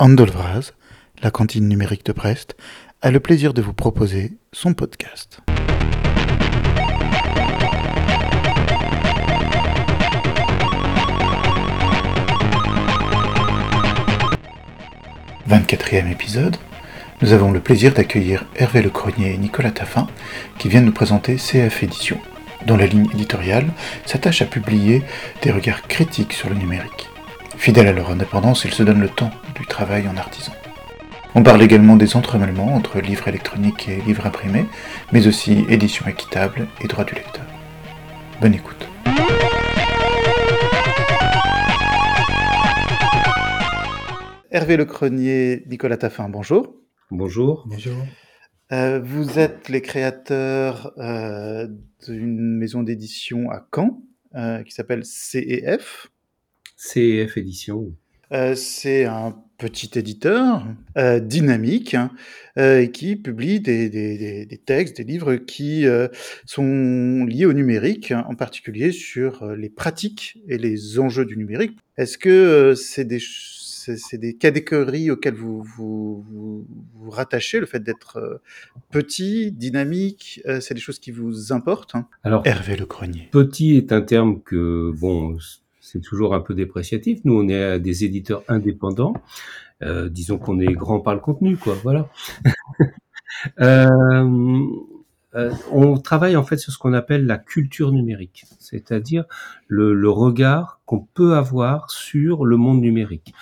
Andolvraz, la cantine numérique de Brest, a le plaisir de vous proposer son podcast. « 24e épisode, nous avons le plaisir d'accueillir Hervé Le Cronier et Nicolas Taffin qui viennent nous présenter CF Édition, dont la ligne éditoriale s'attache à publier des regards critiques sur le numérique. Fidèles à leur indépendance, ils se donnent le temps du travail en artisan. On parle également des entremêlements entre livres électroniques et livres imprimés, mais aussi édition équitable et droit du lecteur. Bonne écoute. Hervé Le Cronier, Nicolas Taffin, bonjour. Bonjour. Bonjour. Euh, vous êtes les créateurs euh, d'une maison d'édition à Caen euh, qui s'appelle CEF. CEF Édition. Euh, c'est un petit éditeur euh, dynamique hein, euh, qui publie des, des- des- des textes, des livres qui sont liés au numérique, en particulier sur les pratiques et les enjeux du numérique. Est-ce que c'est des, c'est des catégories auxquelles vous vous, vous, vous rattachez, le fait d'être petit, dynamique, c'est des choses qui vous importent hein? Alors, Hervé Le Cronier. petit est un terme que, bon, c'est toujours un peu dépréciatif. Nous, on est euh, des éditeurs indépendants. Euh, disons qu'on est grand par le contenu, quoi. Voilà. Euh, euh, on travaille en fait sur ce qu'on appelle la culture numérique, c'est-à-dire le, le regard qu'on peut avoir sur le monde numérique.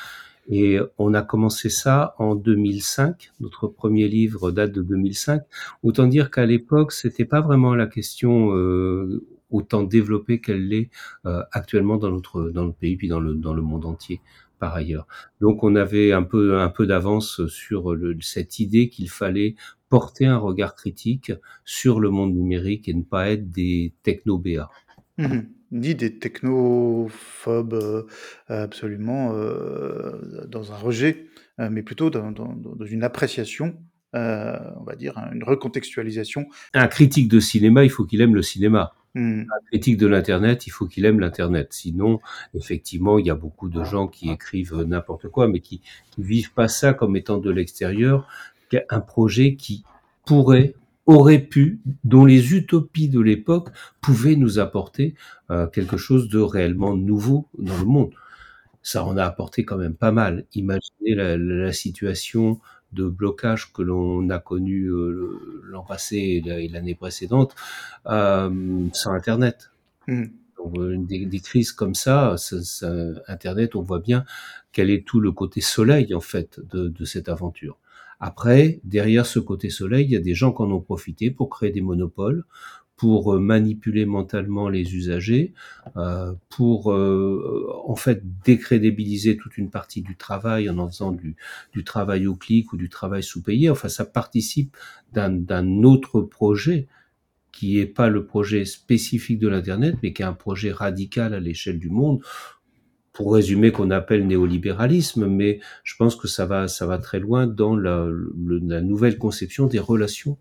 Et on a commencé ça en 2005. Notre premier livre date de 2005. Autant dire qu'à l'époque, c'était pas vraiment la question euh, autant développée qu'elle l'est euh, actuellement dans notre dans notre pays puis dans le dans le monde entier par ailleurs. Donc on avait un peu un peu d'avance sur le- cette idée qu'il fallait porter un regard critique sur le monde numérique et ne pas être des techno-BA. Mhm. Ni des technophobes euh, absolument euh, dans un rejet, euh, mais plutôt dans, dans- dans une appréciation, on va dire, hein, une recontextualisation. Un critique de cinéma, il faut qu'il aime le cinéma. Hmm. Un critique de l'internet, il faut qu'il aime l'internet. Sinon, effectivement, il y a beaucoup de gens qui écrivent n'importe quoi, mais qui, qui vivent pas ça comme étant de l'extérieur, un projet qui pourrait, aurait pu, dont les utopies de l'époque pouvaient nous apporter euh, quelque chose de réellement nouveau dans le monde. Ça en a apporté quand même pas mal. Imaginez la, la situation de blocage que l'on a connu euh, l'an passé et la- et l'année précédente euh, sans Internet. Hmm. Donc, euh, des, des crises comme ça, ça- ça- Internet, on voit bien quel est tout le côté soleil en fait de, de cette aventure. Après, derrière ce côté soleil, il y a des gens qui en ont profité pour créer des monopoles, pour euh, manipuler mentalement les usagers, euh, pour euh, en fait décrédibiliser toute une partie du travail en en faisant du, du travail au clic ou du travail sous-payé. Enfin, ça participe d'un autre projet qui est pas le projet spécifique de l'Internet, mais qui est un projet radical à l'échelle du monde, pour résumer, qu'on appelle néolibéralisme, mais je pense que ça va, ça va très loin dans la, la nouvelle conception des relations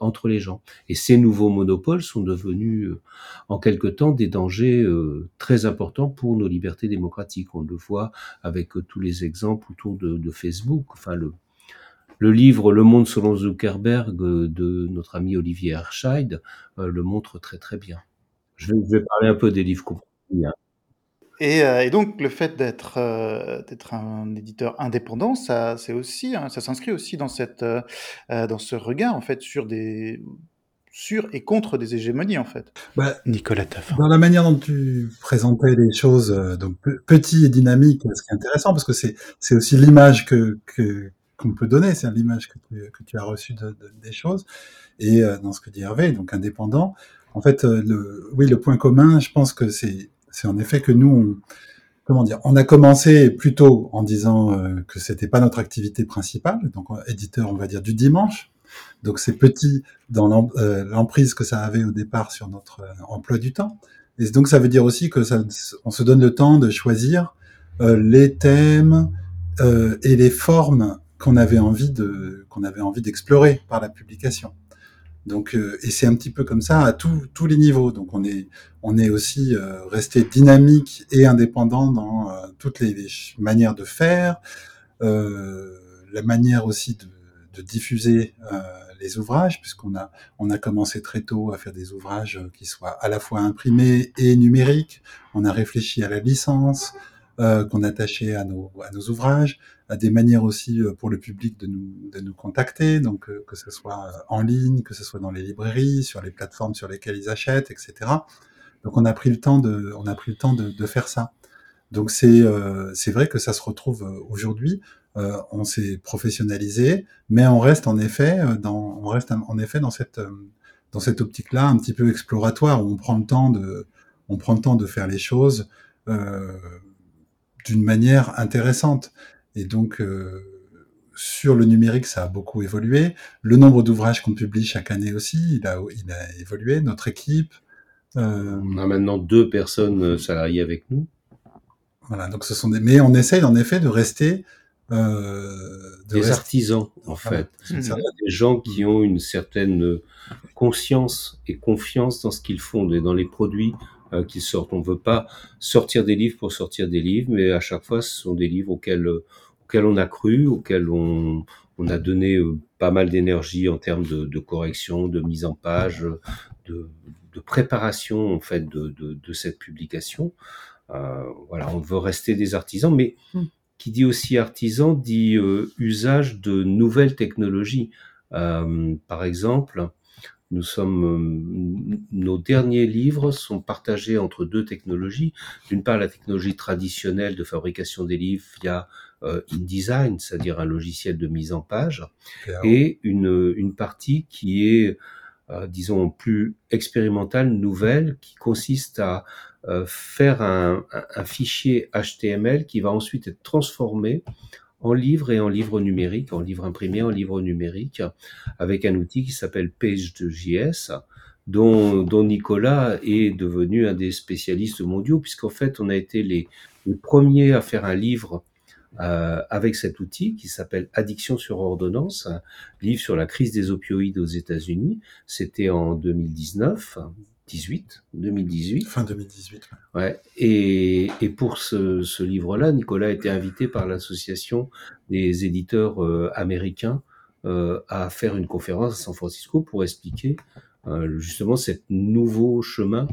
entre les gens. Et ces nouveaux monopoles sont devenus, euh, en quelque temps, des dangers euh, très importants pour nos libertés démocratiques. On le voit avec euh, tous les exemples autour de, de Facebook. Enfin, le, le livre Le Monde selon Zuckerberg euh, de notre ami Olivier Herscheid euh, le montre très très bien. Je vais, je vais parler un peu des livres qu'on hein. Et, euh, et donc le fait d'être euh, d'être un éditeur indépendant, ça c'est aussi hein, ça s'inscrit aussi dans cette euh, dans ce regard en fait sur des sur et contre des hégémonies en fait. Bah, Nicolas Taffin. dans la manière dont tu présentais les choses, euh, donc pe- petit et dynamique, ce qui est intéressant, parce que c'est c'est aussi l'image que que qu'on peut donner, c'est l'image que tu, que tu as reçue de, de- des choses. Et euh, dans ce que dit Hervé, donc indépendant, en fait, euh, le, oui, le point commun, je pense que c'est c'est en effet que nous, on, comment dire, on a commencé plutôt en disant euh, que c'était pas notre activité principale, donc éditeur, on va dire du dimanche. Donc c'est petit dans euh, l'emprise que ça avait au départ sur notre euh, emploi du temps. Et donc ça veut dire aussi que ça, on se donne le temps de choisir les thèmes et les formes qu'on avait envie de qu'on avait envie d'explorer par la publication. Donc euh, et c'est un petit peu comme ça à tous tous les niveaux. Donc on est on est aussi euh, resté dynamique et indépendant dans euh, toutes les, manières de faire, la manière aussi de, de diffuser les ouvrages, puisqu'on a on a commencé très tôt à faire des ouvrages qui soient à la fois imprimés et numériques. On a réfléchi à la licence euh, qu'on attachait à nos à nos ouvrages, à des manières aussi euh, pour le public de nous de nous contacter, donc euh, que ce soit en ligne, que ce soit dans les librairies, sur les plateformes sur lesquelles ils achètent, etc. Donc on a pris le temps de on a pris le temps de, de faire ça. Donc c'est euh, vrai que ça se retrouve aujourd'hui euh, on s'est professionnalisé, mais on reste en effet euh, dans, on reste en effet dans cette euh, dans cette optique-là un petit peu exploratoire où on prend le temps de on prend le temps de faire les choses d'une manière intéressante. Et donc sur le numérique, ça a beaucoup évolué. Le nombre d'ouvrages qu'on publie chaque année aussi, il a, il a évolué. Notre équipe. On a maintenant deux personnes salariées avec nous. Voilà, donc ce sont des. Mais on essaye en effet de rester euh, des artisans, en fait. Des gens qui ont une certaine conscience et confiance dans ce qu'ils font et dans les produits euh, qu'ils sortent. On ne veut pas sortir des livres pour sortir des livres, mais à chaque fois, ce sont des livres auxquels, auxquels on a cru, auxquels on, on a donné euh, pas mal d'énergie en termes de, de, correction, de mise en page, de, de préparation en fait de, de cette publication. Euh, voilà, on veut rester des artisans, mais mmh qui dit aussi artisan dit euh, usage de nouvelles technologies. Euh, par exemple, nous sommes, euh, nos derniers livres sont partagés entre deux technologies. D'une part, la technologie traditionnelle de fabrication des livres via InDesign, c'est-à-dire un logiciel de mise en page, et une, une partie qui est, disons, plus expérimentale, nouvelle, qui consiste à euh, faire un, un, fichier HTML qui va ensuite être transformé en livre et en livre numérique, en livre imprimé, en livre numérique, avec un outil qui s'appelle Page2JS, dont, dont Nicolas est devenu un des spécialistes mondiaux, puisqu'en fait, on a été les, les premiers à faire un livre euh, avec cet outil qui s'appelle Addiction sur ordonnance, un livre sur la crise des opioïdes aux États-Unis. C'était en 2019, 18, 2018. Fin 2018. Ouais. Et, et pour ce, ce livre-là, Nicolas a été invité par l'association des éditeurs euh, américains euh, à faire une conférence à San Francisco pour expliquer euh, justement ce nouveau chemin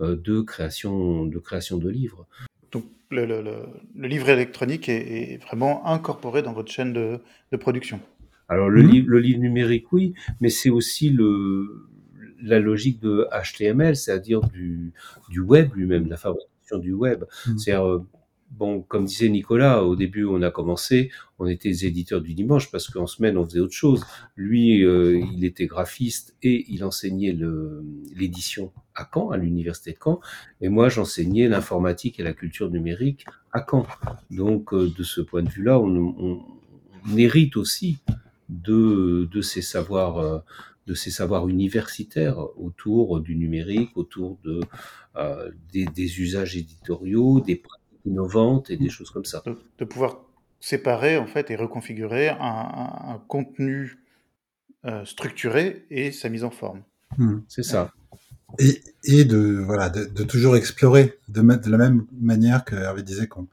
euh, de création de création de livres. Donc le, le, le, le livre électronique est, est, vraiment incorporé dans votre chaîne de, de production. Alors le, mmh. livre, le livre numérique, oui, mais c'est aussi le, la logique de HTML, c'est-à-dire du, du web lui-même, la fabrication du web. Mmh. C'est-à-dire, euh, bon, comme disait Nicolas, au début, on a commencé, on était des éditeurs du dimanche parce qu'en semaine, on faisait autre chose. Lui, euh, il était graphiste et il enseignait l'édition à Caen, à l'université de Caen. Et moi, j'enseignais l'informatique et la culture numérique à Caen. Donc, euh, de ce point de vue-là, on, on, on, hérite aussi de, de ces savoirs euh, de ces savoirs universitaires autour du numérique, autour de, euh, des, des, usages éditoriaux, des pratiques innovantes et des choses comme ça. De, de pouvoir séparer en fait et reconfigurer un, un, un contenu euh, structuré et sa mise en forme. Mmh. C'est ça. Et, et de voilà de, de, toujours explorer de, de la même manière que Hervé disait qu'on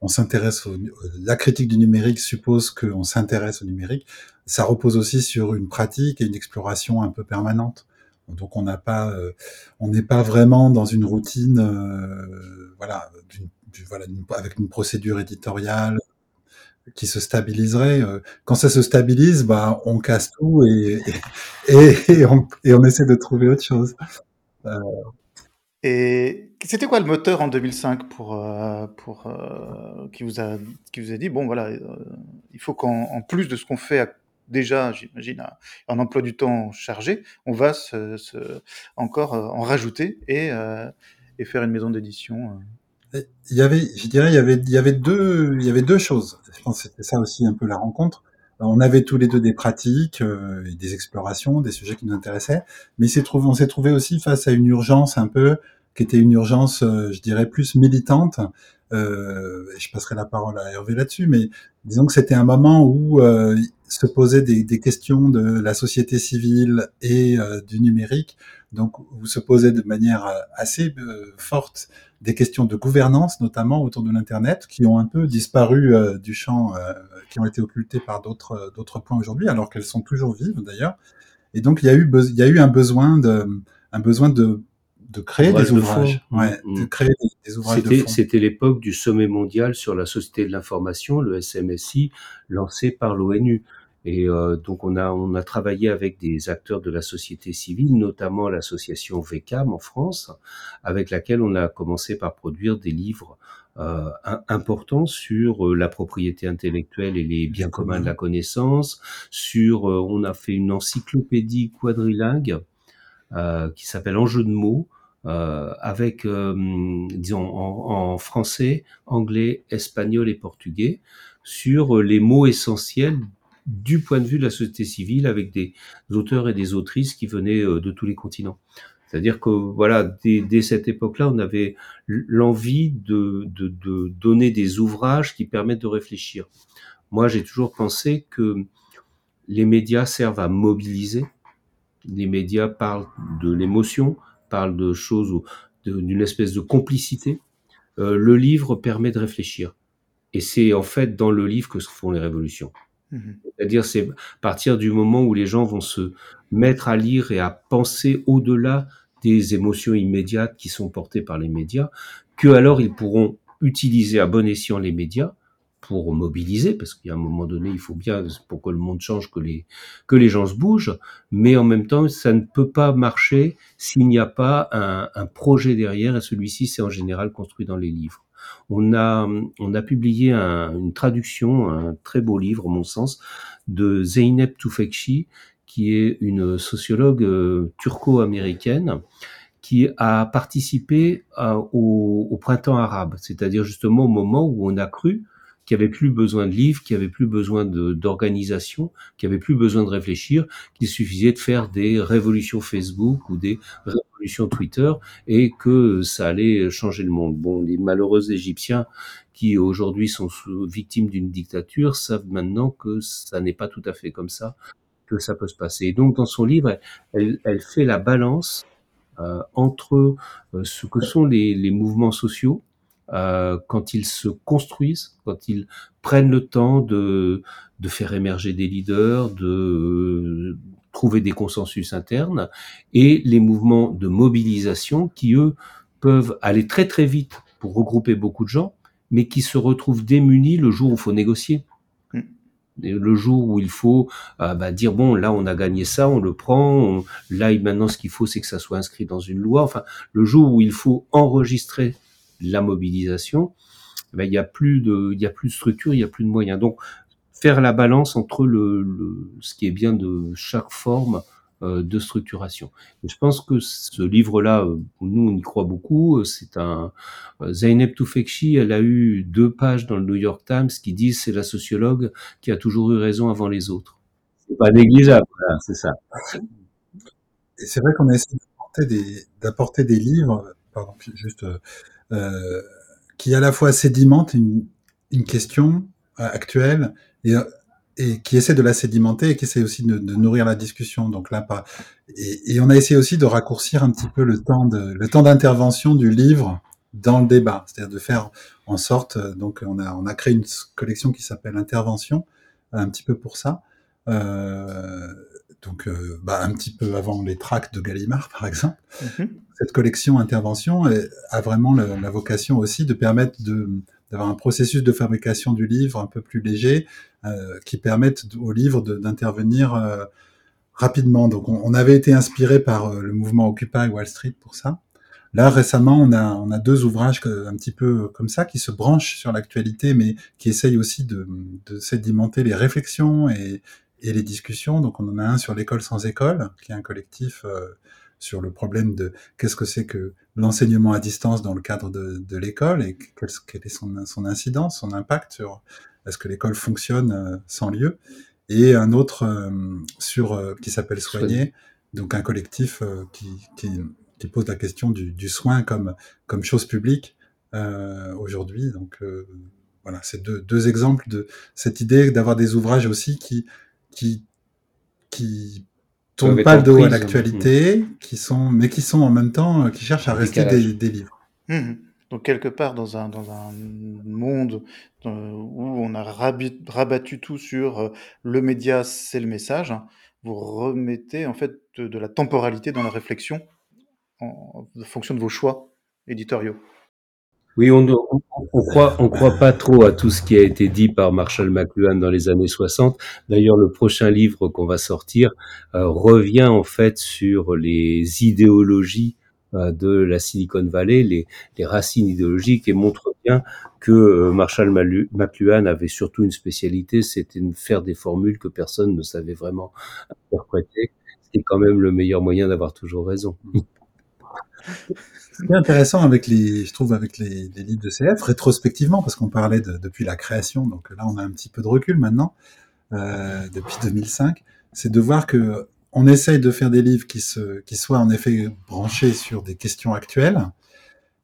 on s'intéresse au, la critique du numérique suppose qu'on s'intéresse au numérique. Ça repose aussi sur une pratique et une exploration un peu permanente. Donc on n'a pas, euh, on n'est pas vraiment dans une routine, euh, voilà, avec une procédure éditoriale qui se stabiliserait. Euh, quand ça se stabilise, bah on casse tout et on, essaie de trouver autre chose. Et c'était quoi le moteur en 2005 pour, pour qui vous a qui vous a dit bon voilà il faut qu'en plus de ce qu'on fait déjà j'imagine un emploi du temps chargé on va encore euh, en rajouter et, euh, et faire une maison d'édition. Il y avait je dirais il y avait deux choses je pense que c'était ça aussi un peu la rencontre on avait tous les deux des pratiques, euh, des explorations, des sujets qui nous intéressaient, mais on s'est trouvé aussi face à une urgence un peu qui était une urgence, euh, je dirais, plus militante. Euh, je passerai la parole à Hervé là-dessus, mais disons que c'était un moment où euh, se poser des, des, questions de la société civile et du numérique. Donc, vous se posez de manière assez forte des questions de gouvernance, notamment autour de l'Internet, qui ont un peu disparu du champ, qui ont été occultées par d'autres d'autres points aujourd'hui, alors qu'elles sont toujours vives d'ailleurs. Et donc, il y a eu, il y a eu un besoin de, un besoin de de créer des ouvrages, ouais, de créer des, ouvrages de C'était l'époque du sommet mondial sur la société de l'information, le SMSI, lancé par l'ONU. Et euh, donc on a on a travaillé avec des acteurs de la société civile, notamment l'association VECAM en France, avec laquelle on a commencé par produire des livres euh, importants sur euh, la propriété intellectuelle et les biens communs de la connaissance. Sur euh, on a fait une encyclopédie quadrilingue euh, qui s'appelle Enjeu de mots euh, avec, euh, disons, en, français, anglais, espagnol et portugais, sur euh, les mots essentiels du point de vue de la société civile, avec des auteurs et des autrices qui venaient de tous les continents. C'est-à-dire que voilà, dès, cette époque-là, on avait l'envie de, de, de, donner des ouvrages qui permettent de réfléchir. Moi, j'ai toujours pensé que les médias servent à mobiliser. Les médias parlent de l'émotion, parle de choses d'une espèce de complicité. Euh, le livre permet de réfléchir. Et c'est en fait dans le livre que se font les révolutions. Mhm. C'est-à-dire, c'est à partir du moment où les gens vont se mettre à lire et à penser au-delà des émotions immédiates qui sont portées par les médias, que alors ils pourront utiliser à bon escient les médias pour mobiliser, parce qu'à un moment donné, il faut bien, pour que le monde change, que les, que les gens se bougent, mais en même temps, ça ne peut pas marcher s'il n'y a pas un, un, projet derrière, et celui-ci, c'est en général construit dans les livres. On a, on a publié un, une traduction, un très beau livre, mon sens, de Zeynep Tufekci, qui est une sociologue euh, turco-américaine, qui a participé euh, au, au, printemps arabe, c'est-à-dire justement au moment où on a cru qui avait plus besoin de livres, qui avait plus besoin d'organisation, qui avait plus besoin de réfléchir, qu'il suffisait de faire des révolutions Facebook ou des révolutions Twitter et que ça allait changer le monde. Bon, les malheureux Égyptiens qui aujourd'hui sont victimes d'une dictature savent maintenant que ça n'est pas tout à fait comme ça que ça peut se passer. Et donc dans son livre, elle, elle fait la balance euh, entre euh, ce que sont les, les mouvements sociaux euh, quand ils se construisent, quand ils prennent le temps de, de faire émerger des leaders, de euh, trouver des consensus internes, et les mouvements de mobilisation qui, eux, peuvent aller très très vite pour regrouper beaucoup de gens, mais qui se retrouvent démunis le jour où il faut négocier. Mm. le jour où il faut euh, bah, dire bon là on a gagné ça on le prend là maintenant ce qu'il faut c'est que ça soit inscrit dans une loi enfin le jour où il faut enregistrer la mobilisation, ben, il n'y a plus de, il y a plus de structure, il n'y a plus de moyens. Donc, faire la balance entre le, le, ce qui est bien de chaque forme euh, de structuration. Et je pense que ce livre-là, euh, nous on y croit beaucoup. Euh, c'est un Zeynep Tufekci, elle a eu deux pages dans le New York Times qui disent c'est la sociologue qui a toujours eu raison avant les autres. C'est pas négligeable, c'est ça. Et c'est vrai qu'on a essayé d'apporter des, d'apporter des livres, pardon, juste euh, qui à la fois sédimente une, question euh, actuelle et, et, qui essaie de la sédimenter et qui essaie aussi de, nourrir la discussion. Donc là. Et, on a essayé aussi de raccourcir un petit peu le temps de le d'intervention du livre dans le débat, c'est-à-dire de faire en sorte. Donc on a créé une collection qui s'appelle Intervention, un petit peu pour ça. Euh, donc euh, bah, un petit peu avant les tracts de Gallimard, par exemple. Mm-hmm cette collection intervention a vraiment la, vocation aussi de permettre d'avoir un processus de fabrication du livre un peu plus léger, euh, qui permette au livre d'intervenir euh, rapidement. Donc, on, avait été inspiré par euh, le mouvement Occupy Wall Street pour ça. Là, récemment, on a, on a deux ouvrages un petit peu comme ça qui se branchent sur l'actualité, mais qui essayent aussi de, de sédimenter les réflexions et, et les discussions. Donc, on en a un sur l'école sans école, qui est un collectif sur le problème de qu'est-ce que c'est que l'enseignement à distance dans le cadre de, de l'école et quelle, est son, son, incidence, son impact sur est-ce que l'école fonctionne euh, sans lieu et un autre euh, sur euh, qui s'appelle Soigner, donc un collectif qui, qui, qui, pose la question du, du, soin comme comme chose publique aujourd'hui. Donc voilà, c'est deux, deux exemples de cette idée d'avoir des ouvrages aussi qui qui qui tournent pas le dos à l'actualité, qui sont mais qui sont en même temps qui cherchent à rester des, des, livres. Mmh Donc quelque part dans un dans un monde où on a rabattu tout sur le média, c'est le message, vous remettez en fait de, la temporalité dans la réflexion en, fonction de vos choix éditoriaux. Oui, on, croit, pas trop à tout ce qui a été dit par Marshall McLuhan dans les années 60. D'ailleurs, le prochain livre qu'on va sortir euh, revient en fait sur les idéologies euh, de la Silicon Valley, les, racines idéologiques, et montre bien que euh, Marshall McLuhan avait surtout une spécialité, c'était de faire des formules que personne ne savait vraiment interpréter. C'est quand même le meilleur moyen d'avoir toujours raison. Ce qui est intéressant avec les, je trouve, avec les, les livres de CF, rétrospectivement, parce qu'on parlait de, depuis la création, donc là on a un petit peu de recul maintenant, euh, depuis 2005, c'est de voir que on essaye de faire des livres qui, se, qui soient en effet branchés sur des questions actuelles,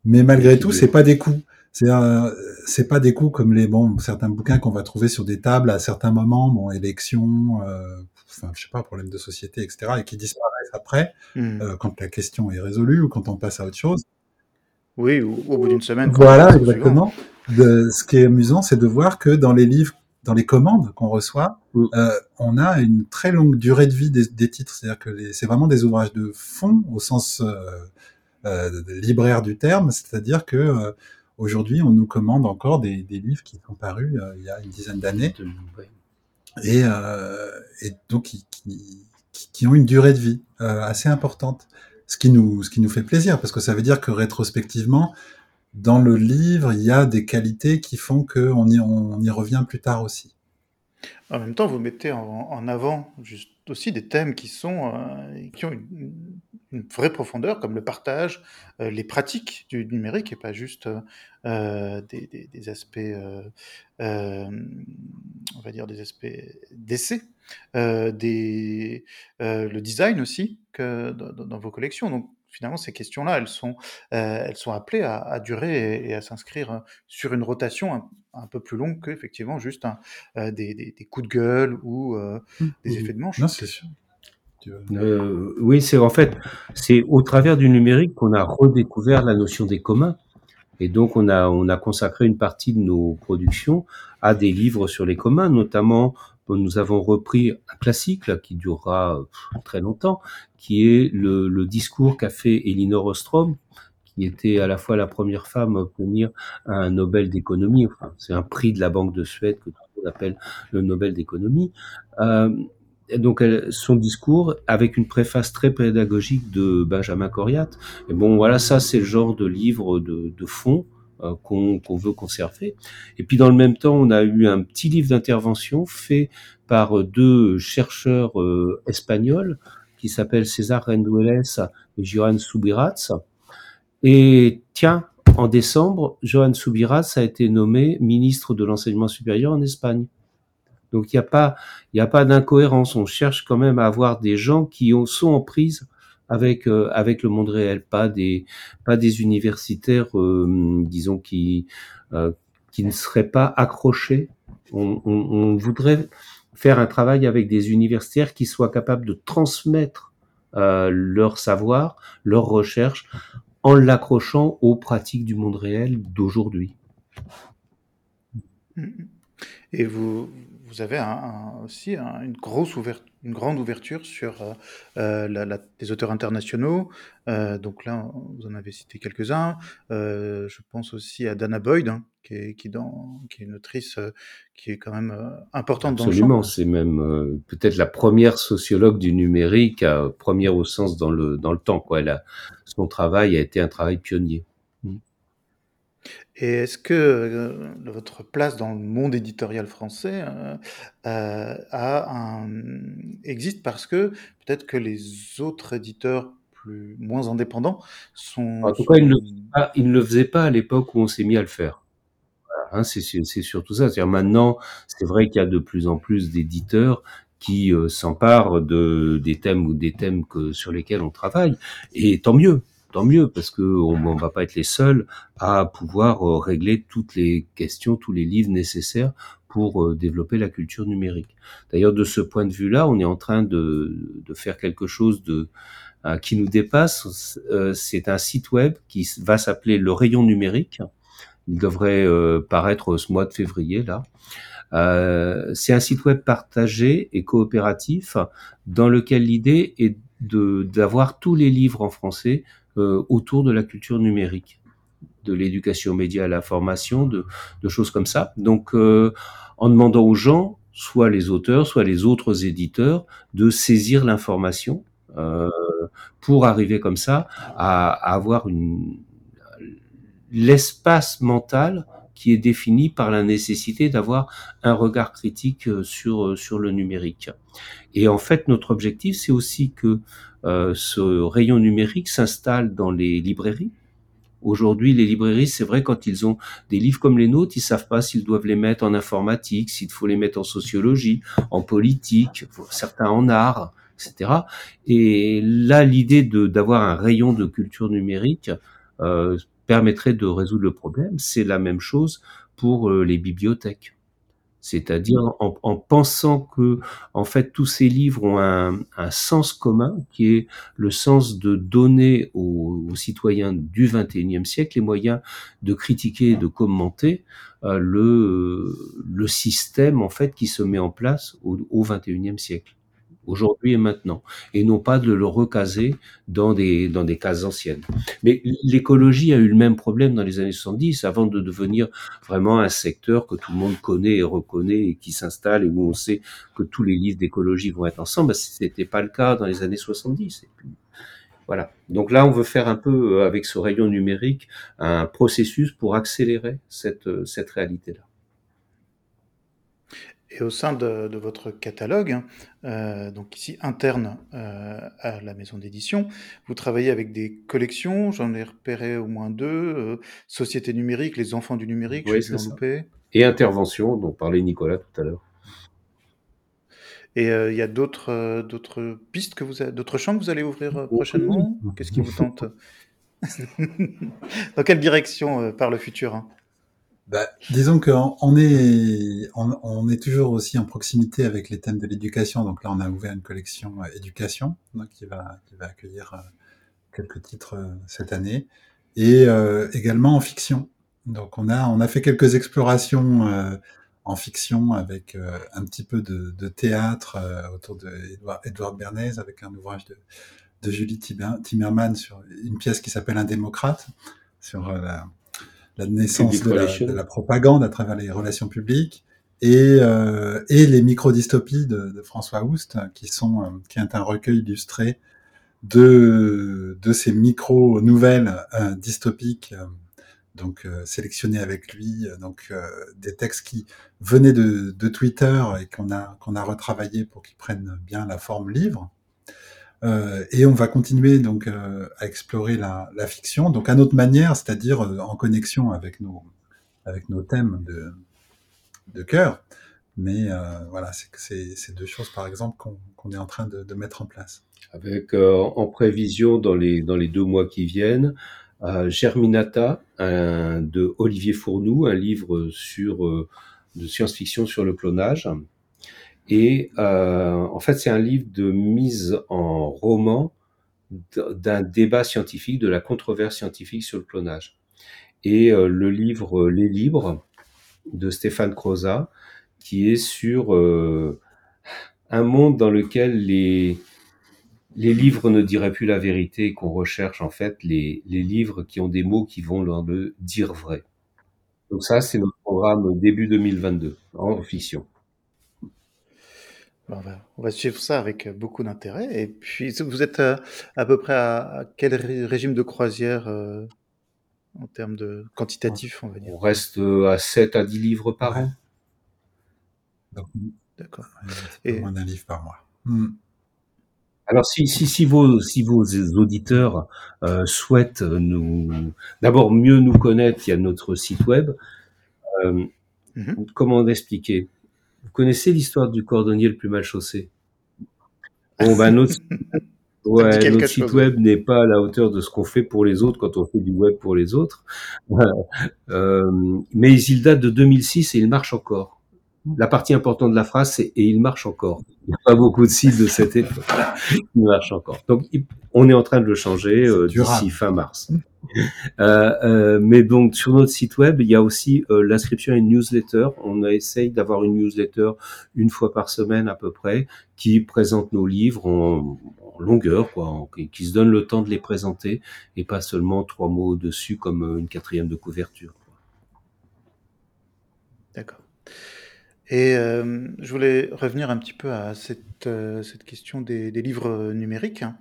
mais malgré tout, c'est pas des coups. C'est euh, c'est pas des coups comme les bon certains bouquins qu'on va trouver sur des tables à certains moments, bon élections, euh, enfin je sais pas problèmes de société, etc. et qui disparaissent après mmh. euh, quand la question est résolue ou quand on passe à autre chose. Oui, ou au bout d'une semaine. Voilà exactement. De, ce qui est amusant, c'est de voir que dans les livres dans les commandes qu'on reçoit, mm. euh, on a une très longue durée de vie des, titres. C'est-à-dire que c'est vraiment des ouvrages de fond au sens euh, libraire du terme. C'est-à-dire que aujourd'hui, on nous commande encore des, livres qui sont parus il y a une dizaine d'années et, donc qui, qui, ont une durée de vie assez importante. Ce qui nous, ce qui nous fait plaisir, parce que ça veut dire que rétrospectivement, dans le livre, il y a des qualités qui font qu'on y, on y revient plus tard aussi. En même temps, vous mettez en, avant juste aussi des thèmes qui, sont, euh, qui ont une, vraie profondeur, comme le partage, euh, les pratiques du numérique, et pas juste euh, des, aspects, on va dire des aspects d'essai, des, le design aussi que dans, dans, vos collections. Donc, finalement, ces questions-là, elles sont, euh, elles sont appelées à, durer et, à s'inscrire euh, sur une rotation un, peu plus longue qu'effectivement juste euh, des, coups de gueule ou mmh, des effets de manche. Non, c'est sûr. oui, c'est en fait, c'est au travers du numérique qu'on a redécouvert la notion des communs. Et donc, on a, on a consacré une partie de nos productions à des livres sur les communs, notamment nous avons repris un classique qui durera très longtemps, qui est le, le discours qu'a fait Elinor Ostrom, qui était à la fois la première femme à obtenir un Nobel d'économie. Enfin, c'est un prix de la Banque de Suède que on appelle le Nobel d'économie. Euh, donc son discours avec une préface très pédagogique de Benjamin Coriat. Et bon, voilà, ça c'est le genre de livre de fond euh, qu'on veut conserver. Et puis dans le même temps, on a eu un petit livre d'intervention fait par deux chercheurs euh, espagnols qui s'appellent César Rendueles et Johan Subirats. Et tiens, en décembre, Johan Subirats a été nommé ministre de l'enseignement supérieur en Espagne. Donc il n'y a pas, a pas d'incohérence. On cherche quand même à avoir des gens qui sont en prise avec euh, avec le monde réel, pas des pas des universitaires, euh, disons qui euh, qui ne seraient pas accrochés. On, on, on, voudrait faire un travail avec des universitaires qui soient capables de transmettre leur savoir, leur recherche, en l'accrochant aux pratiques du monde réel d'aujourd'hui. Et vous, vous avez un, aussi une grosse ouverture une grande ouverture sur euh, euh, la, les auteurs internationaux. Euh, donc là, vous en avez cité quelques-uns. je pense aussi à Dana Boyd, hein, qui, est, qui, dans, qui, est, une autrice qui est quand même importante Absolument, dans le champ. c'est même peut-être la première sociologue du numérique, première au sens dans le, dans le temps. Quoi. Elle a, son travail a été un travail pionnier. Et est-ce que euh, votre place dans le monde éditorial français euh, euh, a un, existe parce que peut-être que les autres éditeurs plus moins indépendants sont. En tout cas, ils ne, le faisaient pas à l'époque où on s'est mis à le faire. Hein, c'est surtout ça. C'est-à-dire maintenant, c'est vrai qu'il y a de plus en plus d'éditeurs qui s'emparent de des thèmes ou des thèmes que sur lesquels on travaille, et tant mieux tant mieux parce que on, va pas être les seuls à pouvoir euh, régler toutes les questions, tous les livres nécessaires pour développer la culture numérique. D'ailleurs, de ce point de vue-là, on est en train de, de faire quelque chose de qui nous dépasse. C'est un site web qui va s'appeler le rayon numérique. Il devrait paraître ce mois de février là. Euh, c'est un site web partagé et coopératif dans lequel l'idée est d'avoir tous les livres en français euh, autour de la culture numérique, de l'éducation média à la formation, de, de choses comme ça. Donc, euh, en demandant aux gens, soit les auteurs, soit les autres éditeurs, de saisir l'information euh, pour arriver comme ça à, à avoir une l'espace mental qui est défini par la nécessité d'avoir un regard critique euh, sur, euh, sur le numérique. Et en fait, notre objectif, c'est aussi que euh, ce rayon numérique s'installe dans les librairies. Aujourd'hui, les librairies, c'est vrai, quand ils ont des livres comme les nôtres, ils savent pas s'ils doivent les mettre en informatique, s'il faut les mettre en sociologie, en politique, certains en art, etc. Et là, l'idée d'avoir un rayon de culture numérique euh, permettrait de résoudre le problème. C'est la même chose pour euh, les bibliothèques. C'est-à-dire en, en, pensant que, en fait, tous ces livres ont un, sens commun, qui est le sens de donner aux, citoyens du XXIe siècle les moyens de critiquer de commenter euh, le, système, en fait, qui se met en place au XXIe siècle aujourd'hui et maintenant, et non pas de le recaser dans des, dans des cases anciennes. Mais l'écologie a eu le même problème dans les années 70, avant de devenir vraiment un secteur que tout le monde connaît et reconnaît et qui s'installe et où on sait que tous les livres d'écologie vont être ensemble. Ce n'était pas le cas dans les années 70. Et puis, voilà. Donc là, on veut faire un peu, euh, avec ce rayon numérique, un processus pour accélérer cette, euh, cette réalité-là. Et au sein de, de votre catalogue, euh, donc ici interne euh, à la maison d'édition, vous travaillez avec des collections, j'en ai repéré au moins deux, euh, Société numérique, Les enfants du numérique, oui, je loupé. Et Intervention, dont parlait Nicolas tout à l'heure. Et il y a d'autres d'autres pistes que vous d'autres champs que vous allez ouvrir prochainement? Qu'est-ce qui vous tente? Dans quelle direction par le futur hein? Bah, disons qu'on on est, on, est toujours aussi en proximité avec les thèmes de l'éducation. Donc là, on a ouvert une collection euh, éducation donc, qui, va, accueillir euh, quelques titres euh, cette année. Et également en fiction. Donc on a, on a fait quelques explorations en fiction avec un petit peu de, théâtre autour de Edouard Bernays avec un ouvrage de, de Julie Timmerman sur une pièce qui s'appelle Un démocrate sur la la naissance de la, de la, propagande à travers les relations publiques et, euh, et les micro-dystopies de, de, François Houst, qui sont euh, qui est un recueil illustré de de ces micro-nouvelles euh, dystopiques, donc sélectionnées avec lui, donc des textes qui venaient de, de Twitter et qu'on a qu'on a retravaillé pour qu'ils prennent bien la forme livre. Euh, et on va continuer donc euh, à explorer la, la, fiction, donc à notre manière, c'est-à-dire euh, en connexion avec nos avec nos thèmes de de cœur. Mais euh, voilà, c'est ces deux choses, par exemple, qu'on qu'on est en train de, de, mettre en place. Avec en prévision dans les dans les deux mois qui viennent, Germinata un, de Olivier Fournoux, un livre sur de science-fiction sur le clonage et euh, en fait, c'est un livre de mise en roman d'un débat scientifique, de la controverse scientifique sur le clonage. Et euh, le livre Les Libres de Stéphane Croza, qui est sur euh, un monde dans lequel les, les livres ne diraient plus la vérité et qu'on recherche en fait les, les livres qui ont des mots qui vont leur le dire vrai. Donc ça, c'est notre programme début 2022 en fiction. On va, on va, suivre ça avec euh, beaucoup d'intérêt. Et puis, vous êtes à, euh, à peu près à, à, quel régime de croisière euh, en termes de quantitatif, on va dire? On reste à 7 à 10 livres par ouais. an. D'accord. Et moins d'un livre par mois. Hmm. Alors, si, si, si, vos, si vos auditeurs euh, souhaitent nous, d'abord mieux nous connaître, il y a notre site web. Euh, mm -hmm. Comment expliquer? Connaissez l'histoire du cordonnier le plus mal chaussé? Bon, ben notre, ouais, notre site web n'est pas à la hauteur de ce qu'on fait pour les autres quand on fait du web pour les autres. euh, mais il date de 2006 et il marche encore. La partie importante de la phrase, c'est et il marche encore. Il n'y a pas beaucoup de signes de cette époque. Il marche encore. Donc, on est en train de le changer euh, d'ici fin mars. Euh, euh, mais donc sur notre site web, il y a aussi euh, l'inscription à une newsletter. On essaye d'avoir une newsletter une fois par semaine à peu près, qui présente nos livres en, longueur, quoi, qui se donne le temps de les présenter et pas seulement trois mots dessus comme une quatrième de couverture. D'accord. Et je voulais revenir un petit peu à cette, cette question des, livres numériques, hein,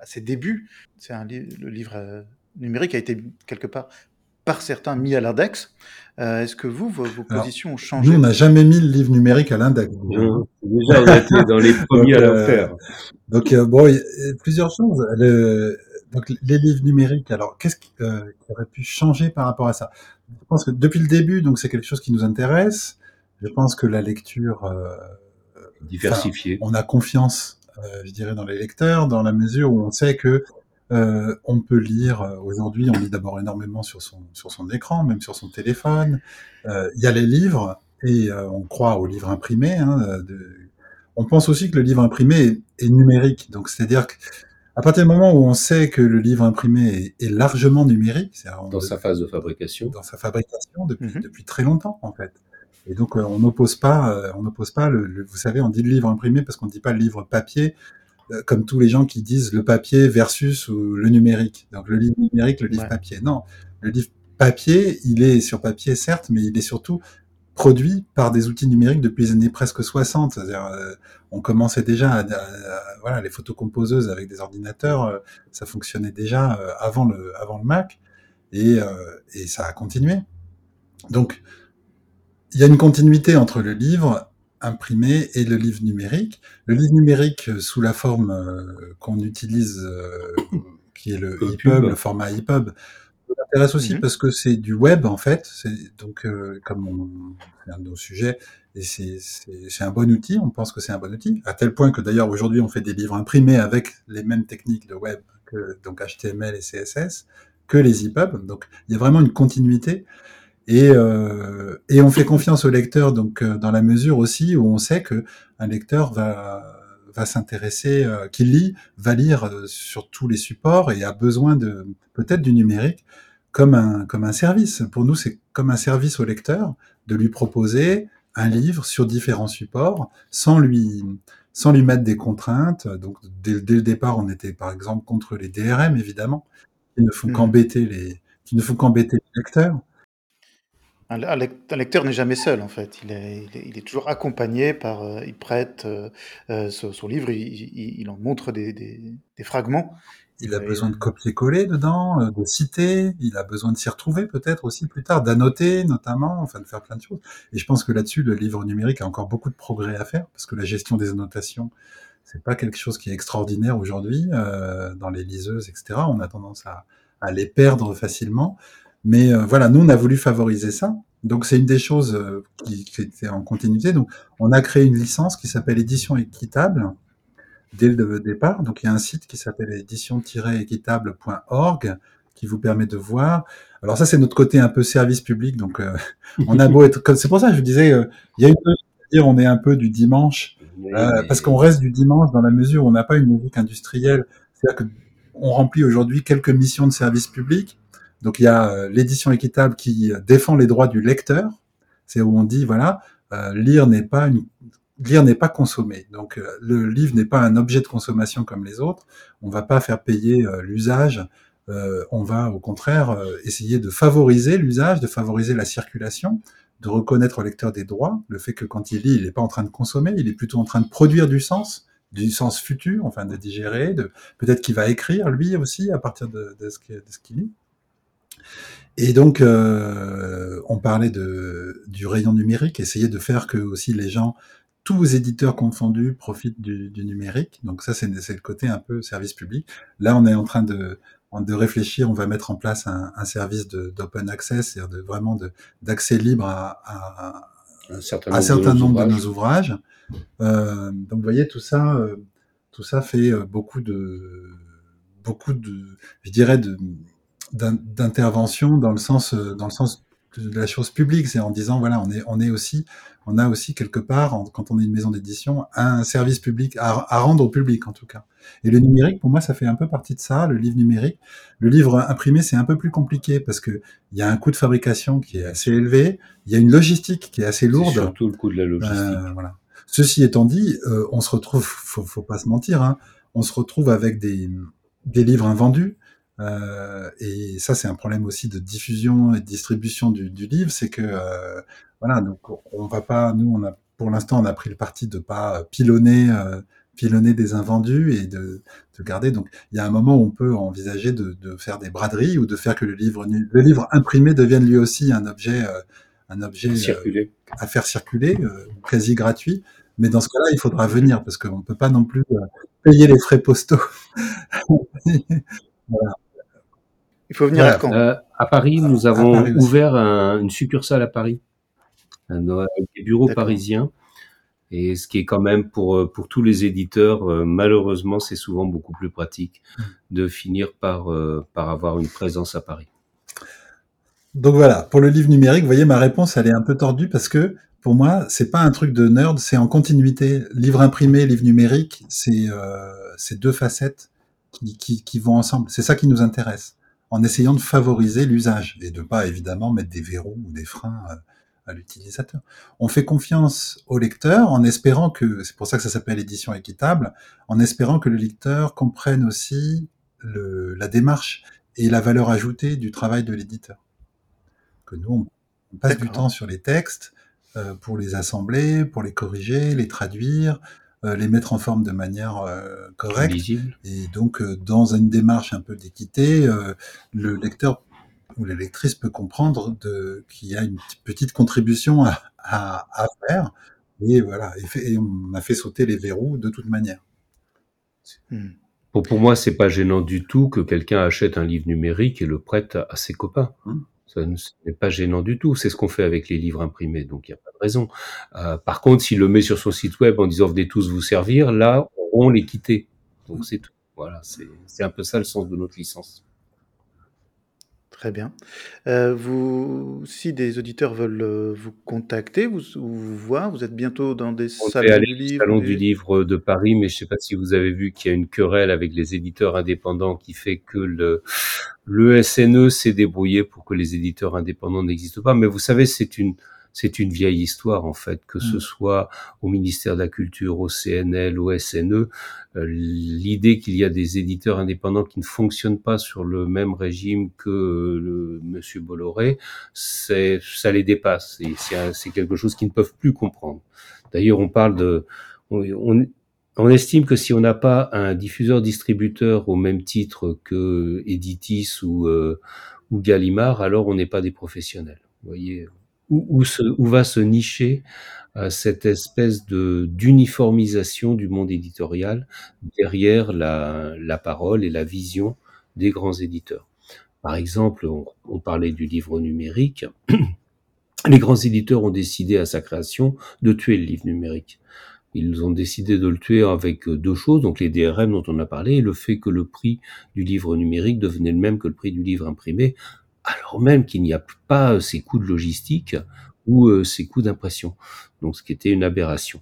à ses débuts. C'est un le livre numérique a été quelque part par certains mis à l'index. Euh, est-ce que vous, vos, positions ont changé? Nous, on n'a jamais mis le livre numérique à l'index. Déjà, on était dans les premiers à le euh, faire. Donc, euh, bon, il y a plusieurs choses. Le, donc, les livres numériques, alors, qu'est-ce qui, aurait pu changer par rapport à ça? Je pense que depuis le début, donc c'est quelque chose qui nous intéresse. Je pense que la lecture... Diversifiée. On a confiance, je dirais, dans les lecteurs, dans la mesure où on sait que euh, on peut lire euh, aujourd'hui, on lit d'abord énormément sur son sur son écran, même sur son téléphone. Euh, il y a les livres et on croit aux livres imprimés. Hein, on pense aussi que le livre imprimé est, numérique, donc c'est-à-dire qu'à partir du moment où on sait que le livre imprimé est, largement numérique, dans sa phase de fabrication, dans sa fabrication depuis, mhm. depuis très longtemps en fait. Et donc on n'oppose pas, on n'oppose pas le, vous savez, on dit le livre imprimé parce qu'on ne dit pas le livre papier euh, comme tous les gens qui disent le papier versus le numérique. Donc le livre numérique, le livre papier. Non, le livre papier, il est sur papier certes, mais il est surtout produit par des outils numériques depuis les années presque 60. C'est-à-dire, euh, on commençait déjà à, voilà, les photocomposeuses avec des ordinateurs, euh, ça fonctionnait déjà avant le avant le Mac et, et ça a continué. Donc, il y a une continuité entre le livre imprimé et le livre numérique. Le livre numérique euh, sous la forme euh, qu'on utilise, euh, qui est le EPUB, le format EPUB, nous intéresse aussi mhm. parce que c'est du web en fait. C'est donc comme c'est un de nos sujets et c'est un bon outil. On pense que c'est un bon outil à tel point que d'ailleurs aujourd'hui on fait des livres imprimés avec les mêmes techniques de web que donc HTML et CSS que les EPUB. Donc il y a vraiment une continuité. Et, euh, et on fait confiance au lecteur donc euh, dans la mesure aussi où on sait que un lecteur va va s'intéresser, euh, qui lit, va lire euh, sur tous les supports et a besoin de peut-être du numérique comme un comme un service. Pour nous, c'est comme un service au lecteur de lui proposer un livre sur différents supports sans lui sans lui mettre des contraintes. Donc dès, dès le départ, on était par exemple contre les DRM évidemment, qui ne font mmh. qu'embêter les qui ne font qu'embêter les lecteurs. Un, lecteur n'est jamais seul, en fait. Il est, il est, toujours accompagné par. Euh, il prête euh, euh, son, livre, il, en montre des, des, fragments. Il a besoin de copier-coller dedans, de citer. Il a besoin de s'y retrouver peut-être aussi plus tard, d'annoter notamment, enfin de faire plein de choses. Et je pense que là-dessus, le livre numérique a encore beaucoup de progrès à faire parce que la gestion des annotations, c'est pas quelque chose qui est extraordinaire aujourd'hui dans les liseuses, etc. On a tendance à, à les perdre facilement. Mais euh, voilà, nous, on a voulu favoriser ça. Donc, c'est une des choses euh, qui, qui, était en continuité. Donc, on a créé une licence qui s'appelle Édition équitable dès le départ. Donc, il y a un site qui s'appelle édition-équitable.org qui vous permet de voir. Alors ça, c'est notre côté un peu service public. Donc, euh, on a beau être comme c'est pour ça que je disais, il y a une dire on est un peu du dimanche parce qu'on reste du dimanche dans la mesure où on n'a pas une musique industrielle. C'est-à-dire que on remplit aujourd'hui quelques missions de service public, donc il y a euh, l'édition équitable qui défend les droits du lecteur. C'est où on dit voilà, euh, lire n'est pas une lire n'est pas consommer. Donc euh, le livre n'est pas un objet de consommation comme les autres. On va pas faire payer l'usage. on va au contraire essayer de favoriser l'usage, de favoriser la circulation, de reconnaître au lecteur des droits. Le fait que quand il lit, il n'est pas en train de consommer, il est plutôt en train de produire du sens, du sens futur, enfin de digérer, de peut-être qu'il va écrire lui aussi à partir de ce qu'il lit. Et donc, euh, on parlait de, du rayon numérique, essayer de faire que aussi les gens, tous éditeurs confondus, profitent du, du numérique. Donc ça, c'est le côté un peu service public. Là, on est en train de, de réfléchir, on va mettre en place un, un service d'open access, c'est-à-dire de, vraiment d'accès libre à, à, un certain nombre, certain de, nombre de, nos ouvrages. Euh, donc, vous voyez, tout ça, euh, tout ça fait beaucoup de, beaucoup de, je dirais, de d'intervention dans le sens euh, dans le sens de la chose publique, c'est en disant voilà, on est, on est aussi, on a aussi quelque part, quand on est une maison d'édition, un service public à, à, rendre au public en tout cas. Et le numérique, pour moi, ça fait un peu partie de ça, le livre numérique. Le livre imprimé, c'est un peu plus compliqué parce que il y a un coût de fabrication qui est assez élevé, il y a une logistique qui est assez lourde. Surtout le coût de la logistique. Euh, voilà. Ceci étant dit, euh, on se retrouve, faut, faut pas se mentir, hein, on se retrouve avec des, des livres invendus. Euh, et ça, c'est un problème aussi de diffusion et de distribution du, du livre, c'est que euh, voilà, donc on va pas, nous, on a pour l'instant, on a pris le parti de pas pilonner, euh, pilonner des invendus et de, de, garder. Donc, il y a un moment où on peut envisager de, de, faire des braderies ou de faire que le livre, le livre imprimé devienne lui aussi un objet, euh, un objet euh, à faire circuler, quasi gratuit. Mais dans ce cas-là, il faudra venir parce qu'on peut pas non plus payer les frais postaux. voilà. Il faut venir à quand euh, À Paris, nous avons ouvert un, une succursale à Paris, un, avec des bureaux parisiens. Et ce qui est quand même pour euh, pour tous les éditeurs, euh, malheureusement, c'est souvent beaucoup plus pratique de finir par euh, par avoir une présence à Paris. Donc voilà, pour le livre numérique, vous voyez ma réponse, elle est un peu tordue parce que pour moi, c'est pas un truc de nerd, c'est en continuité. Livre imprimé, livre numérique, c'est euh, c'est deux facettes qui, qui, qui vont ensemble. C'est ça qui nous intéresse en essayant de favoriser l'usage et de pas évidemment mettre des verrous ou des freins à, l'utilisateur. On fait confiance au lecteur en espérant que, c'est pour ça que ça s'appelle édition équitable, en espérant que le lecteur comprenne aussi le, la démarche et la valeur ajoutée du travail de l'éditeur. Que nous, on passe du temps sur les textes euh, pour les assembler, pour les corriger, les traduire, les mettre en forme de manière euh, correcte. Et donc, euh, dans une démarche un peu d'équité, le lecteur ou la lectrice peut comprendre qu'il y a une petite contribution à, à, à faire. Et voilà, et, fait, et, on a fait sauter les verrous de toute manière. Hmm. Pour, pour moi, c'est pas gênant du tout que quelqu'un achète un livre numérique et le prête à, ses copains. Hmm. Ça n'est pas gênant du tout. C'est ce qu'on fait avec les livres imprimés, donc il n'y a pas de raison. Euh, par contre, s'il le met sur son site web en disant venez tous vous servir, là, on les quitter. Donc c'est tout. Voilà, c'est un peu ça le sens de notre licence. Très bien. Euh, vous, si des auditeurs veulent euh, vous contacter, vous, vous voir, vous êtes bientôt dans des On salons du livre. Salon des... du livre de Paris, mais je ne sais pas si vous avez vu qu'il y a une querelle avec les éditeurs indépendants qui fait que le, le SNE s'est débrouillé pour que les éditeurs indépendants n'existent pas. Mais vous savez, c'est une, c'est une vieille histoire en fait, que ce mm. soit au ministère de la Culture, au CNL, au SNE, euh, l'idée qu'il y a des éditeurs indépendants qui ne fonctionnent pas sur le même régime que le Monsieur Bolloré, c'est ça les dépasse. C'est quelque chose qu'ils ne peuvent plus comprendre. D'ailleurs, on parle de, on, on estime que si on n'a pas un diffuseur-distributeur au même titre que Editis ou, euh, ou Gallimard, alors on n'est pas des professionnels. Vous voyez, où, va se nicher euh, cette espèce de d'uniformisation du monde éditorial derrière la, parole et la vision des grands éditeurs. Par exemple, on parlait du livre numérique. Les grands éditeurs ont décidé à sa création de tuer le livre numérique. Ils ont décidé de le tuer avec deux choses, donc les DRM dont on a parlé, et le fait que le prix du livre numérique devenait le même que le prix du livre imprimé, alors même qu'il n'y a pas ces coûts de logistique ou euh, ces coûts d'impression. Donc, ce qui était une aberration.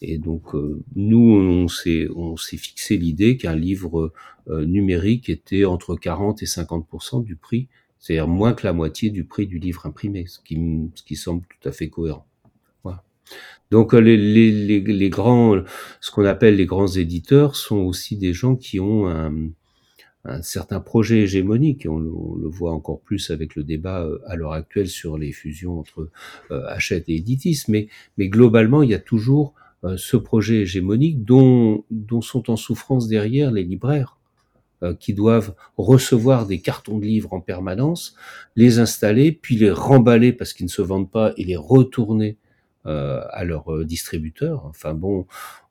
Et donc, euh, nous, on s'est, on s'est fixé l'idée qu'un livre euh, numérique était entre 40 et 50% du prix, c'est-à-dire moins que la moitié du prix du livre imprimé, ce qui, ce qui semble tout à fait cohérent. Donc, les, les, les grands, ce qu'on appelle les grands éditeurs, sont aussi des gens qui ont un, un certain projet hégémonique, et on le, on le, voit encore plus avec le débat euh, à l'heure actuelle sur les fusions entre euh, Hachette et Editis, mais, mais globalement, il y a toujours euh, ce projet hégémonique dont, dont sont en souffrance derrière les libraires, qui doivent recevoir des cartons de livres en permanence, les installer, puis les remballer parce qu'ils ne se vendent pas et les retourner euh, à leur distributeur. Enfin bon,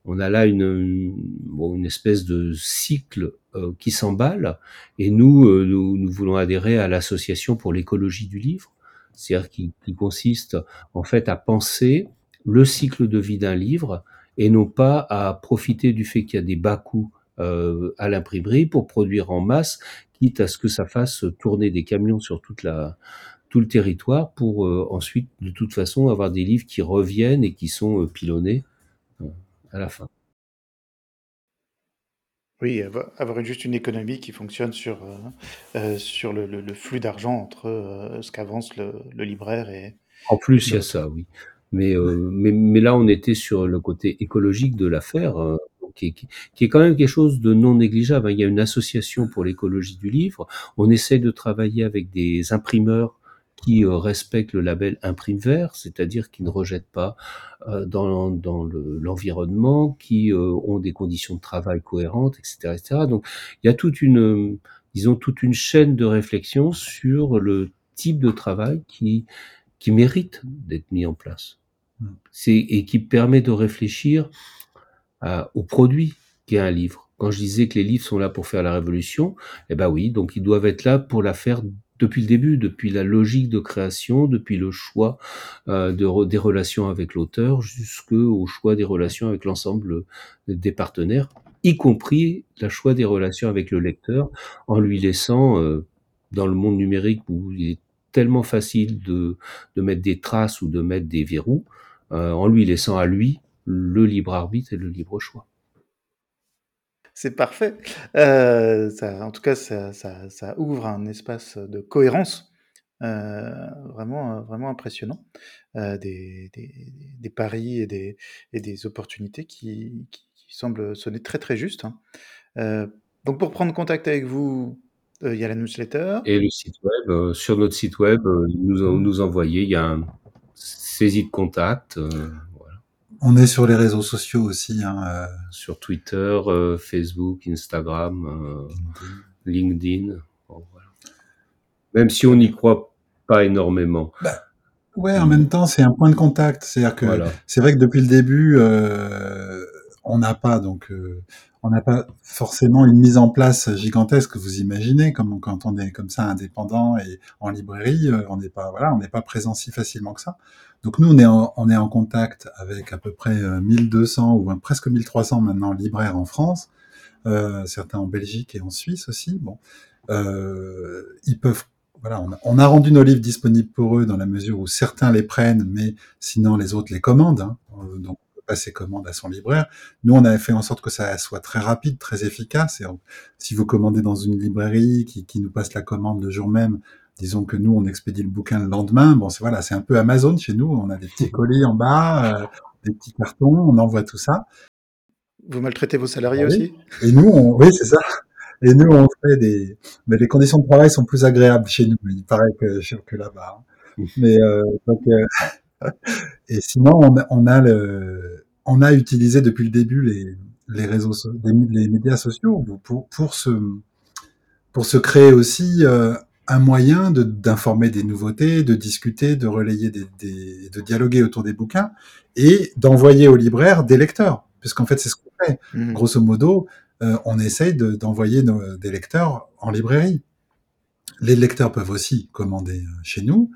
on a là une, une espèce de cycle euh, qui s'emballe, et nous, euh, nous, nous, voulons adhérer à l'association pour l'écologie du livre, c'est-à-dire qui, qui, consiste en fait à penser le cycle de vie d'un livre et non pas à profiter du fait qu'il y a des bas coûts euh, à l'imprimerie pour produire en masse, quitte à ce que ça fasse tourner des camions sur toute la tout le territoire pour ensuite, de toute façon, avoir des livres qui reviennent et qui sont pilonnés à la fin. Oui, avoir juste une économie qui fonctionne sur, sur le flux d'argent entre, ce qu'avance le libraire et En plus, il y a ça, oui. Mais, mais mais là, on était sur le côté écologique de l'affaire, qui qui qui est quand même quelque chose de non négligeable, hein. Il y a une association pour l'écologie du livre. On essaie de travailler avec des imprimeurs qui, respectent le label Imprime Vert, c'est-à-dire qui ne rejettent pas, dans dans l'environnement, qui, ont des conditions de travail cohérentes et cetera et cetera. Donc il y a toute une, disons toute une chaîne de réflexion sur le type de travail qui qui mérite d'être mis en place. Mmh. Et qui permet de réfléchir à au produit qu'est un livre. Quand je disais que les livres sont là pour faire la révolution, eh ben oui, donc ils doivent être là pour la faire depuis le début, depuis la logique de création, depuis le choix euh, de des relations avec l'auteur, jusqu'au choix des relations avec l'ensemble des partenaires, y compris le choix des relations avec le lecteur, en lui laissant, euh, dans le monde numérique où il est tellement facile de, de mettre des traces ou de mettre des verrous, euh, en lui laissant à lui le libre arbitre et le libre choix. C'est parfait. Euh, ça, en tout cas, ça, ça, ça, ouvre un espace de cohérence euh, vraiment, vraiment impressionnant. Euh, des, des, des, paris et des, et des opportunités qui, qui, qui, semblent sonner très très justes. Hein. Donc pour prendre contact avec vous, il y a la newsletter. Et le site web. Sur notre site web, nous, nous envoyer, il y a un saisie de contact. On est sur les réseaux sociaux aussi. Hein, euh... Sur Twitter, euh, Facebook, Instagram, euh, LinkedIn. Bon, voilà. Même si on n'y croit pas énormément. Bah, ouais, en même temps, c'est un point de contact. C'est-à-dire que voilà. c'est vrai que depuis le début, on n'a pas donc on n'a pas forcément une mise en place gigantesque. Vous imaginez, comme quand on est comme ça indépendant et en librairie, on n'est pas voilà, on n'est pas présent si facilement que ça. Donc nous, on est en, on est en contact avec à peu près 1200 ou presque 1300 maintenant libraires en France, euh, certains en Belgique et en Suisse aussi. Bon, euh, ils peuvent voilà, on a, on a, rendu nos livres disponibles pour eux dans la mesure où certains les prennent, mais sinon les autres les commandent. Hein. Donc passer commande à son libraire. Nous, on avait fait en sorte que ça soit très rapide, très efficace. Et si vous commandez dans une librairie qui, qui, nous passe la commande le jour même, disons que nous, on expédie le bouquin le lendemain. Bon, c'est voilà, c'est un peu Amazon chez nous. On a des petits colis en bas, euh, des petits cartons, on envoie tout ça. Vous maltraitez vos salariés oui. aussi? Et nous, on, oui, c'est ça. Et nous, on fait des, mais les conditions de travail sont plus agréables chez nous. Il paraît que, que là-bas. Mais euh, donc, euh, et sinon, on a, on a le, on a utilisé depuis le début les, les réseaux, les, les médias sociaux pour, pour se, pour se créer aussi euh, un moyen d'informer des nouveautés, de discuter, de relayer des, des de dialoguer autour des bouquins et d'envoyer aux libraires des lecteurs, puisqu'en fait c'est ce qu'on fait. Mmh. Grosso modo, euh, on essaye d'envoyer de, des lecteurs en librairie. Les lecteurs peuvent aussi commander euh, chez nous,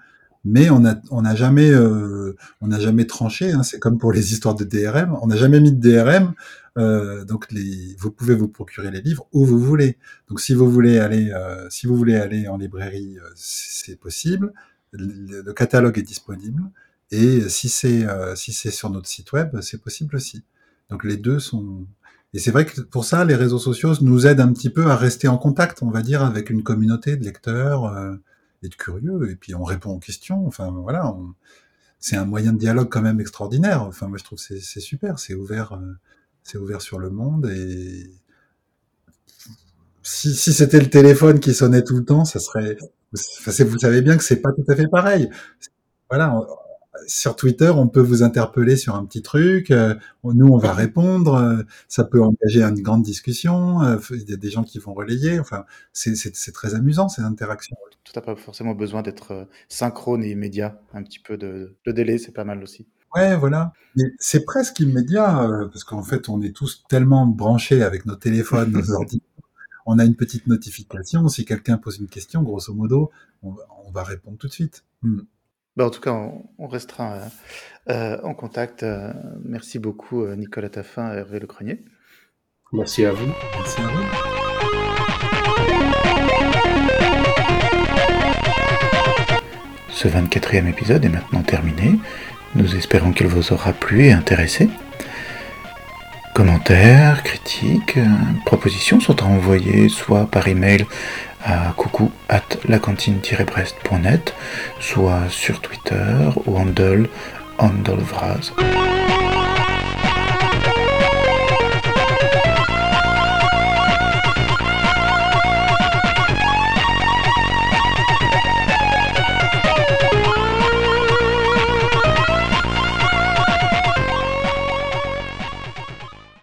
mais on a on n'a jamais euh, on n'a jamais tranché. Hein, c'est comme pour les histoires de DRM, on n'a jamais mis de DRM. Euh, donc les, vous pouvez vous procurer les livres où vous voulez. Donc si vous voulez aller euh, si vous voulez aller en librairie, euh, c'est possible. Le, le, catalogue est disponible et si c'est euh, si c'est sur notre site web, c'est possible aussi. Donc les deux sont et c'est vrai que pour ça, les réseaux sociaux nous aident un petit peu à rester en contact, on va dire, avec une communauté de lecteurs de curieux, et puis on répond aux questions. Enfin voilà, on... c'est un moyen de dialogue quand même extraordinaire. Enfin moi je trouve c'est c'est super, c'est ouvert, euh, c'est ouvert sur le monde et si, si c'était le téléphone qui sonnait tout le temps, ça serait. Vous savez bien que c'est pas tout à fait pareil. Voilà, sur Twitter, on peut vous interpeller sur un petit truc, euh, nous on va répondre, euh, ça peut engager une grande discussion, euh, il y a des gens qui vont relayer, enfin c'est très amusant ces interactions. Tout n'a pas forcément besoin d'être synchrone et immédiat, un petit peu de, de délai, c'est pas mal aussi. Ouais, voilà. Mais c'est presque immédiat, euh, parce qu'en fait, on est tous tellement branchés avec nos téléphones, nos ordinateurs. On a une petite notification. Si quelqu'un pose une question, grosso modo, on, on va répondre tout de suite. Hmm. Bah, en tout cas, on, restera euh, euh, en contact. Euh, merci beaucoup, Nicolas Taffin et Hervé Le Grenier. Merci à vous. Merci à vous. Ce 24e épisode est maintenant terminé. Nous espérons qu'il vous aura plu et intéressé. Commentaires, critiques, propositions sont à envoyer soit par email à coucou at lacantine-brest.net, soit sur Twitter ou handle handlevraz.